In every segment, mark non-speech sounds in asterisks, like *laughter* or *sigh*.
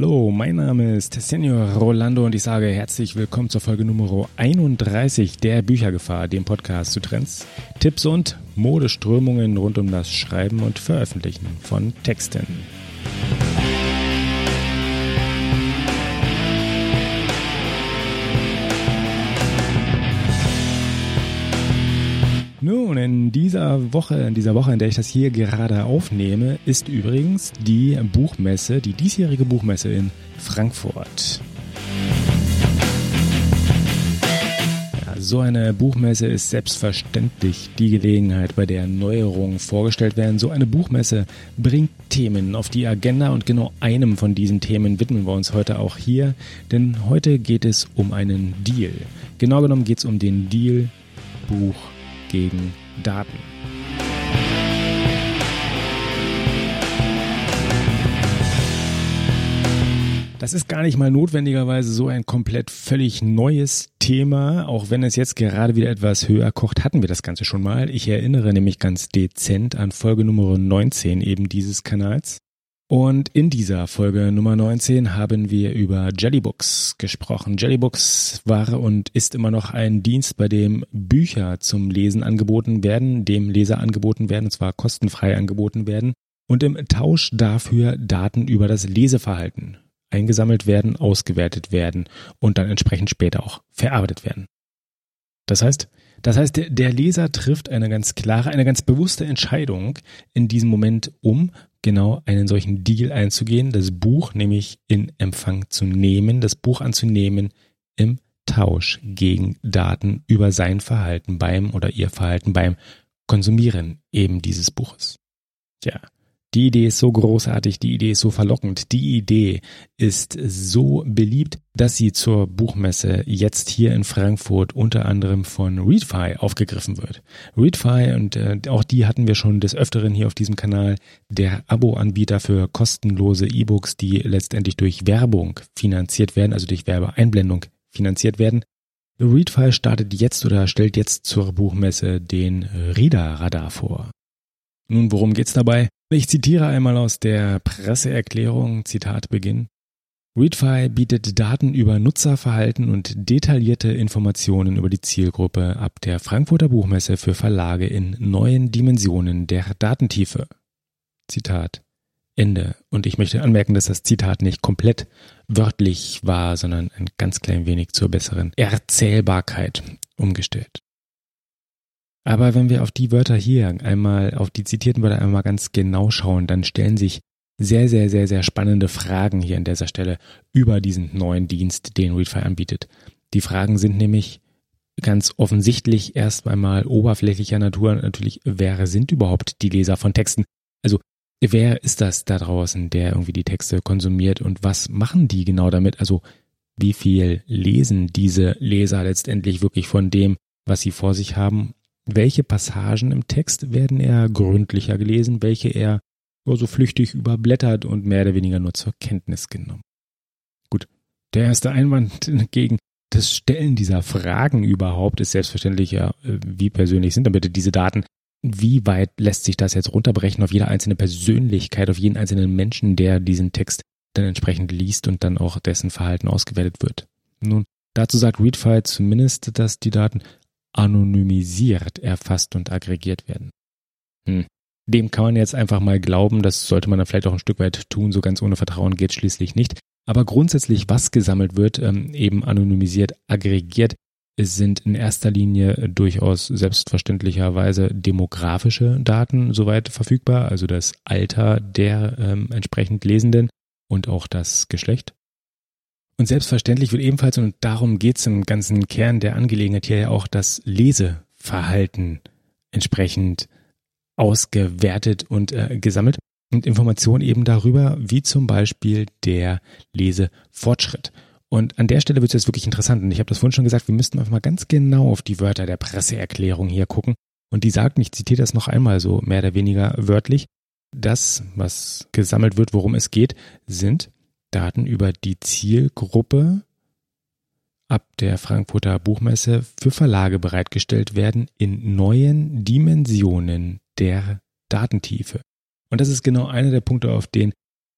Hallo, mein Name ist Senior Rolando und ich sage herzlich willkommen zur Folge Nummer 31 der Büchergefahr, dem Podcast zu Trends, Tipps und Modeströmungen rund um das Schreiben und Veröffentlichen von Texten. Nun, in dieser Woche, in dieser Woche, in der ich das hier gerade aufnehme, ist übrigens die Buchmesse, die diesjährige Buchmesse in Frankfurt. So eine Buchmesse ist selbstverständlich die Gelegenheit, bei der Neuerungen vorgestellt werden. So eine Buchmesse bringt Themen auf die Agenda und genau einem von diesen Themen widmen wir uns heute auch hier, denn heute geht es um einen Deal. Genau genommen geht es um den Deal Buch gegen Daten. Das ist gar nicht mal notwendigerweise so ein komplett völlig neues Thema, auch wenn es jetzt gerade wieder etwas höher kocht, hatten wir das Ganze schon mal. Ich erinnere nämlich ganz dezent an Folge Nummer 19 eben dieses Kanals. Und in dieser Folge Nummer 19 haben wir über Jellybooks gesprochen. Jellybooks war und ist immer noch ein Dienst, bei dem Bücher zum Lesen angeboten werden, dem Leser angeboten werden, und zwar kostenfrei angeboten werden und im Tausch dafür Daten über das Leseverhalten eingesammelt werden, ausgewertet werden und dann entsprechend später auch verarbeitet werden. Das heißt, das heißt, der Leser trifft eine ganz klare, eine ganz bewusste Entscheidung in diesem Moment, um genau einen solchen Deal einzugehen, das Buch nämlich in Empfang zu nehmen, das Buch anzunehmen im Tausch gegen Daten über sein Verhalten beim oder ihr Verhalten beim Konsumieren eben dieses Buches. Tja, die Idee ist so großartig, die Idee ist so verlockend, die Idee ist so beliebt, dass sie zur Buchmesse jetzt hier in Frankfurt unter anderem von Readfy aufgegriffen wird. Readfy und äh, auch die hatten wir schon des Öfteren hier auf diesem Kanal, der Abo-Anbieter für kostenlose E-Books, die letztendlich durch Werbung finanziert werden, also durch Werbeeinblendung finanziert werden. Readfy startet jetzt oder stellt jetzt zur Buchmesse den Reader Radar vor. Nun, worum geht's dabei? Ich zitiere einmal aus der Presseerklärung, Zitat Beginn. Readfy bietet Daten über Nutzerverhalten und detaillierte Informationen über die Zielgruppe ab der Frankfurter Buchmesse für Verlage in neuen Dimensionen der Datentiefe. Zitat Ende. Und ich möchte anmerken, dass das Zitat nicht komplett wörtlich war, sondern ein ganz klein wenig zur besseren Erzählbarkeit umgestellt. Aber wenn wir auf die Wörter hier einmal, auf die zitierten Wörter einmal ganz genau schauen, dann stellen sich sehr, sehr, sehr, sehr spannende Fragen hier an dieser Stelle über diesen neuen Dienst, den Readfire anbietet. Die Fragen sind nämlich ganz offensichtlich erst einmal oberflächlicher Natur natürlich, wer sind überhaupt die Leser von Texten? Also wer ist das da draußen, der irgendwie die Texte konsumiert und was machen die genau damit? Also wie viel lesen diese Leser letztendlich wirklich von dem, was sie vor sich haben welche Passagen im Text werden eher gründlicher gelesen, welche eher nur so flüchtig überblättert und mehr oder weniger nur zur Kenntnis genommen. Gut, der erste Einwand *laughs* gegen das Stellen dieser Fragen überhaupt ist selbstverständlich ja, wie persönlich sind dann bitte diese Daten? Wie weit lässt sich das jetzt runterbrechen auf jede einzelne Persönlichkeit, auf jeden einzelnen Menschen, der diesen Text dann entsprechend liest und dann auch dessen Verhalten ausgewertet wird? Nun, dazu sagt Readfile zumindest, dass die Daten anonymisiert erfasst und aggregiert werden. Hm. Dem kann man jetzt einfach mal glauben, das sollte man dann vielleicht auch ein Stück weit tun, so ganz ohne Vertrauen geht schließlich nicht. Aber grundsätzlich, was gesammelt wird, ähm, eben anonymisiert, aggregiert, sind in erster Linie durchaus selbstverständlicherweise demografische Daten soweit verfügbar, also das Alter der ähm, entsprechend Lesenden und auch das Geschlecht. Und selbstverständlich wird ebenfalls, und darum geht es im ganzen Kern der Angelegenheit hier ja auch, das Leseverhalten entsprechend ausgewertet und äh, gesammelt und Informationen eben darüber, wie zum Beispiel der Lesefortschritt. Und an der Stelle wird es jetzt wirklich interessant. Und ich habe das vorhin schon gesagt, wir müssten einfach mal ganz genau auf die Wörter der Presseerklärung hier gucken. Und die sagt, ich zitiere das noch einmal so mehr oder weniger wörtlich, das, was gesammelt wird, worum es geht, sind Daten über die Zielgruppe ab der Frankfurter Buchmesse für Verlage bereitgestellt werden in neuen Dimensionen der Datentiefe. Und das ist genau einer der Punkte, auf den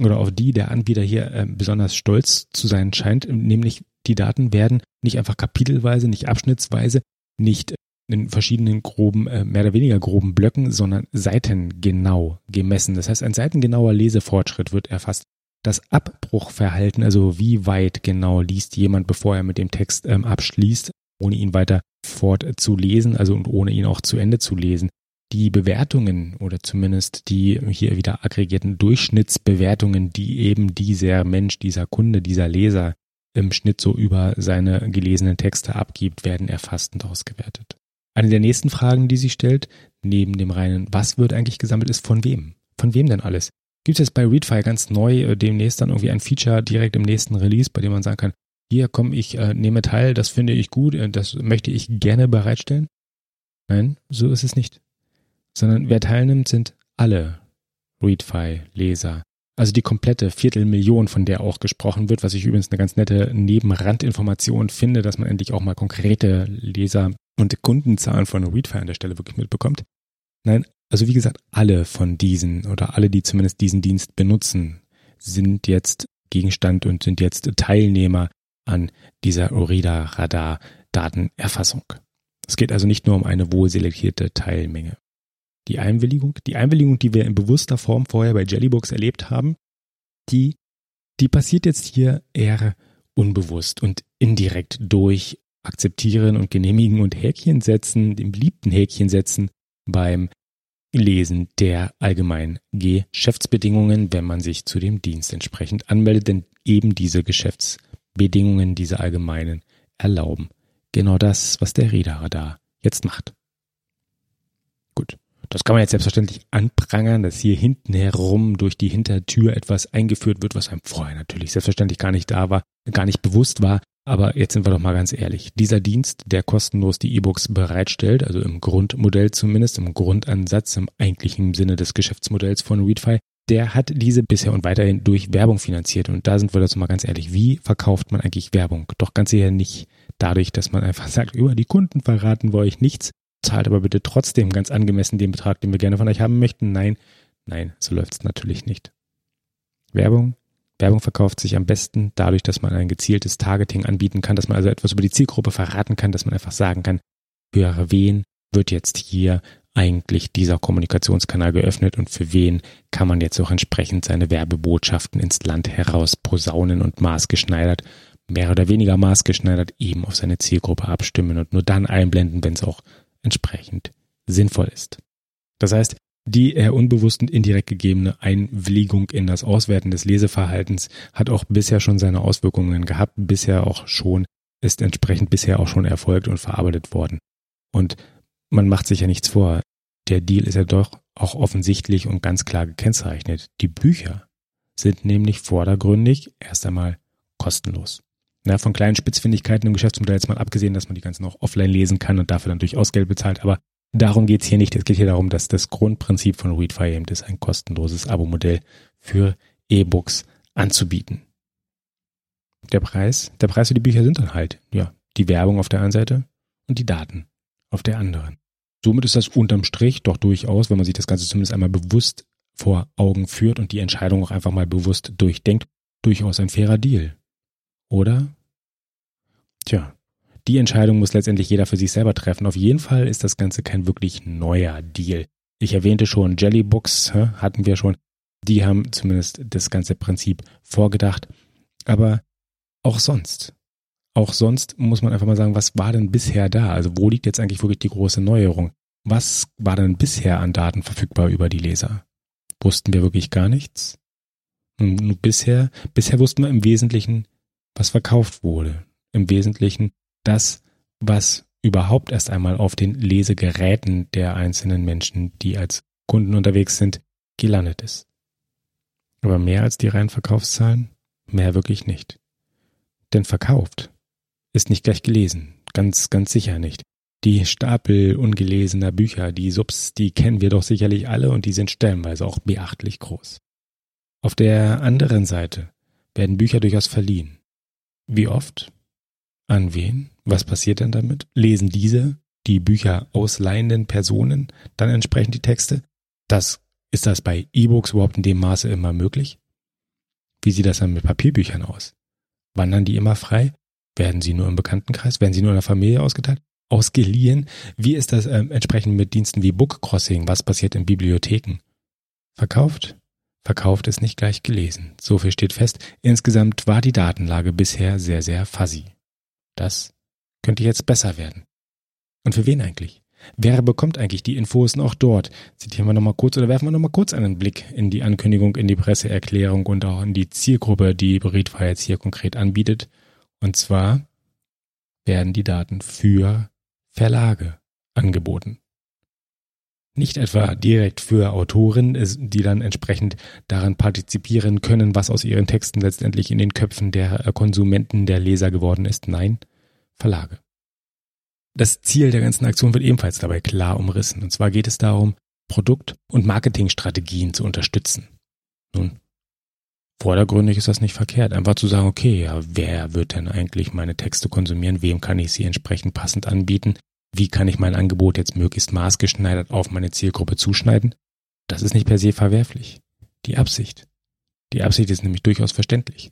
oder auf die der Anbieter hier äh, besonders stolz zu sein scheint, nämlich die Daten werden nicht einfach kapitelweise, nicht abschnittsweise, nicht in verschiedenen groben, äh, mehr oder weniger groben Blöcken, sondern seitengenau gemessen. Das heißt, ein seitengenauer Lesefortschritt wird erfasst. Das Abbruchverhalten, also wie weit genau liest jemand, bevor er mit dem Text ähm, abschließt, ohne ihn weiter fortzulesen, also und ohne ihn auch zu Ende zu lesen. Die Bewertungen oder zumindest die hier wieder aggregierten Durchschnittsbewertungen, die eben dieser Mensch, dieser Kunde, dieser Leser im Schnitt so über seine gelesenen Texte abgibt, werden erfasst und ausgewertet. Eine der nächsten Fragen, die sich stellt, neben dem reinen, was wird eigentlich gesammelt, ist von wem? Von wem denn alles? Gibt es bei Readfile ganz neu äh, demnächst dann irgendwie ein Feature direkt im nächsten Release, bei dem man sagen kann, hier komm, ich äh, nehme teil, das finde ich gut, äh, das möchte ich gerne bereitstellen? Nein, so ist es nicht. Sondern wer teilnimmt, sind alle Readfile-Leser. Also die komplette Viertelmillion, von der auch gesprochen wird, was ich übrigens eine ganz nette Nebenrandinformation finde, dass man endlich auch mal konkrete Leser und Kundenzahlen von Readfire an der Stelle wirklich mitbekommt. Nein, also wie gesagt, alle von diesen oder alle, die zumindest diesen Dienst benutzen, sind jetzt Gegenstand und sind jetzt Teilnehmer an dieser Orida-Radar-Datenerfassung. Es geht also nicht nur um eine wohl selektierte Teilmenge. Die Einwilligung, die Einwilligung, die wir in bewusster Form vorher bei Jellybox erlebt haben, die, die passiert jetzt hier eher unbewusst und indirekt durch akzeptieren und genehmigen und Häkchen setzen, dem beliebten Häkchen setzen beim Lesen der allgemeinen Geschäftsbedingungen, wenn man sich zu dem Dienst entsprechend anmeldet, denn eben diese Geschäftsbedingungen, diese allgemeinen erlauben genau das, was der Reederradar jetzt macht. Gut. Das kann man jetzt selbstverständlich anprangern, dass hier hinten herum durch die Hintertür etwas eingeführt wird, was einem vorher natürlich selbstverständlich gar nicht da war, gar nicht bewusst war. Aber jetzt sind wir doch mal ganz ehrlich. Dieser Dienst, der kostenlos die E-Books bereitstellt, also im Grundmodell zumindest, im Grundansatz, im eigentlichen Sinne des Geschäftsmodells von Readfy, der hat diese bisher und weiterhin durch Werbung finanziert. Und da sind wir dazu mal ganz ehrlich. Wie verkauft man eigentlich Werbung? Doch ganz sicher nicht dadurch, dass man einfach *laughs* sagt, über die Kunden verraten wir euch nichts, zahlt aber bitte trotzdem ganz angemessen den Betrag, den wir gerne von euch haben möchten. Nein, nein, so läuft es natürlich nicht. Werbung Werbung verkauft sich am besten dadurch, dass man ein gezieltes Targeting anbieten kann, dass man also etwas über die Zielgruppe verraten kann, dass man einfach sagen kann, für wen wird jetzt hier eigentlich dieser Kommunikationskanal geöffnet und für wen kann man jetzt auch entsprechend seine Werbebotschaften ins Land heraus posaunen und maßgeschneidert, mehr oder weniger maßgeschneidert eben auf seine Zielgruppe abstimmen und nur dann einblenden, wenn es auch entsprechend sinnvoll ist. Das heißt, die eher unbewusst und indirekt gegebene Einwilligung in das Auswerten des Leseverhaltens hat auch bisher schon seine Auswirkungen gehabt, bisher auch schon, ist entsprechend bisher auch schon erfolgt und verarbeitet worden. Und man macht sich ja nichts vor. Der Deal ist ja doch auch offensichtlich und ganz klar gekennzeichnet. Die Bücher sind nämlich vordergründig erst einmal kostenlos. Na, von kleinen Spitzfindigkeiten im Geschäftsmodell jetzt mal abgesehen, dass man die ganzen auch offline lesen kann und dafür dann durchaus Geld bezahlt, aber Darum geht's hier nicht. Es geht hier darum, dass das Grundprinzip von Readfire eben ist, ein kostenloses Abo-Modell für E-Books anzubieten. Der Preis, der Preis für die Bücher sind dann halt, ja, die Werbung auf der einen Seite und die Daten auf der anderen. Somit ist das unterm Strich doch durchaus, wenn man sich das Ganze zumindest einmal bewusst vor Augen führt und die Entscheidung auch einfach mal bewusst durchdenkt, durchaus ein fairer Deal. Oder? Tja, die Entscheidung muss letztendlich jeder für sich selber treffen. Auf jeden Fall ist das Ganze kein wirklich neuer Deal. Ich erwähnte schon, Jellybooks hatten wir schon. Die haben zumindest das ganze Prinzip vorgedacht. Aber auch sonst. Auch sonst muss man einfach mal sagen, was war denn bisher da? Also wo liegt jetzt eigentlich wirklich die große Neuerung? Was war denn bisher an Daten verfügbar über die Leser? Wussten wir wirklich gar nichts? Nun, bisher, bisher wussten wir im Wesentlichen, was verkauft wurde. Im Wesentlichen, das, was überhaupt erst einmal auf den Lesegeräten der einzelnen Menschen, die als Kunden unterwegs sind, gelandet ist. Aber mehr als die reinen Verkaufszahlen? Mehr wirklich nicht. Denn verkauft ist nicht gleich gelesen. Ganz, ganz sicher nicht. Die Stapel ungelesener Bücher, die Subs, die kennen wir doch sicherlich alle und die sind stellenweise auch beachtlich groß. Auf der anderen Seite werden Bücher durchaus verliehen. Wie oft? An wen? Was passiert denn damit? Lesen diese, die Bücher ausleihenden Personen, dann entsprechend die Texte? Das, ist das bei E-Books überhaupt in dem Maße immer möglich? Wie sieht das dann mit Papierbüchern aus? Wandern die immer frei? Werden sie nur im Bekanntenkreis? Werden sie nur in der Familie ausgeteilt? Ausgeliehen? Wie ist das ähm, entsprechend mit Diensten wie Bookcrossing? Was passiert in Bibliotheken? Verkauft? Verkauft ist nicht gleich gelesen. So viel steht fest. Insgesamt war die Datenlage bisher sehr, sehr fuzzy. Das könnte jetzt besser werden. Und für wen eigentlich? Wer bekommt eigentlich die Infos auch dort? Zitieren wir nochmal kurz oder werfen wir nochmal kurz einen Blick in die Ankündigung, in die Presseerklärung und auch in die Zielgruppe, die Beritwa jetzt hier konkret anbietet. Und zwar werden die Daten für Verlage angeboten. Nicht etwa direkt für Autoren, die dann entsprechend daran partizipieren können, was aus ihren Texten letztendlich in den Köpfen der Konsumenten, der Leser geworden ist. Nein, Verlage. Das Ziel der ganzen Aktion wird ebenfalls dabei klar umrissen. Und zwar geht es darum, Produkt- und Marketingstrategien zu unterstützen. Nun, vordergründig ist das nicht verkehrt. Einfach zu sagen, okay, ja, wer wird denn eigentlich meine Texte konsumieren? Wem kann ich sie entsprechend passend anbieten? Wie kann ich mein Angebot jetzt möglichst maßgeschneidert auf meine Zielgruppe zuschneiden? Das ist nicht per se verwerflich. Die Absicht. Die Absicht ist nämlich durchaus verständlich.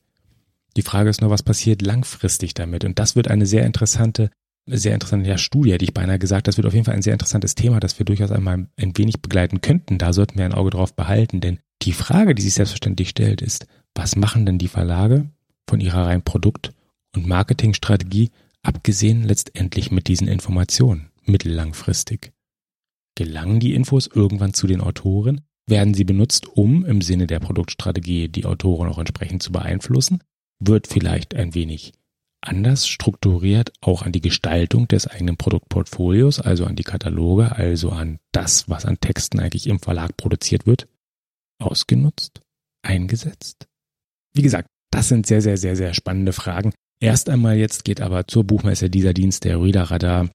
Die Frage ist nur, was passiert langfristig damit? Und das wird eine sehr interessante sehr interessante ja, Studie, hätte ich beinahe gesagt. Das wird auf jeden Fall ein sehr interessantes Thema, das wir durchaus einmal ein wenig begleiten könnten. Da sollten wir ein Auge drauf behalten, denn die Frage, die sich selbstverständlich stellt, ist, was machen denn die Verlage von ihrer rein Produkt- und Marketingstrategie, abgesehen letztendlich mit diesen Informationen, mittellangfristig? Gelangen die Infos irgendwann zu den Autoren? Werden sie benutzt, um im Sinne der Produktstrategie die Autoren auch entsprechend zu beeinflussen? Wird vielleicht ein wenig anders strukturiert auch an die Gestaltung des eigenen Produktportfolios, also an die Kataloge, also an das, was an Texten eigentlich im Verlag produziert wird, ausgenutzt, eingesetzt? Wie gesagt, das sind sehr, sehr, sehr, sehr spannende Fragen. Erst einmal jetzt geht aber zur Buchmesse dieser Dienst der Reader Radar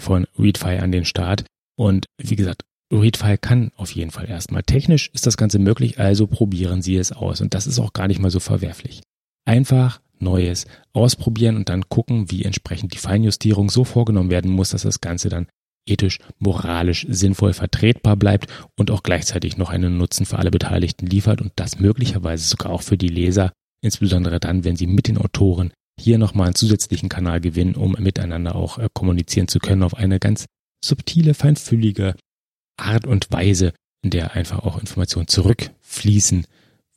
von Readfy an den Start. Und wie gesagt, Readfy kann auf jeden Fall erstmal. Technisch ist das Ganze möglich, also probieren Sie es aus. Und das ist auch gar nicht mal so verwerflich. Einfach Neues ausprobieren und dann gucken, wie entsprechend die Feinjustierung so vorgenommen werden muss, dass das Ganze dann ethisch, moralisch sinnvoll vertretbar bleibt und auch gleichzeitig noch einen Nutzen für alle Beteiligten liefert und das möglicherweise sogar auch für die Leser, insbesondere dann, wenn sie mit den Autoren hier nochmal einen zusätzlichen Kanal gewinnen, um miteinander auch äh, kommunizieren zu können auf eine ganz subtile, feinfühlige Art und Weise, in der einfach auch Informationen zurückfließen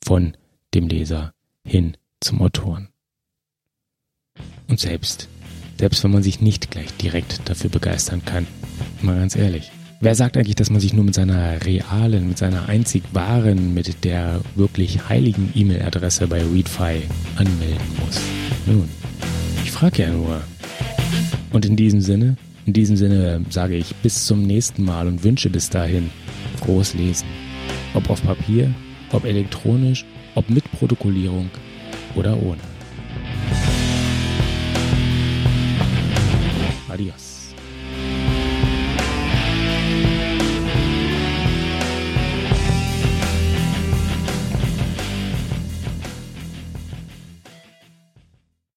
von dem Leser hin zum Autoren. Und selbst, selbst wenn man sich nicht gleich direkt dafür begeistern kann, mal ganz ehrlich, wer sagt eigentlich, dass man sich nur mit seiner realen, mit seiner einzig wahren, mit der wirklich heiligen E-Mail-Adresse bei Readfy anmelden muss? Nun, ich frage ja nur. Und in diesem Sinne, in diesem Sinne sage ich bis zum nächsten Mal und wünsche bis dahin frohes Lesen. Ob auf Papier, ob elektronisch, ob mit Protokollierung oder ohne. Adiós.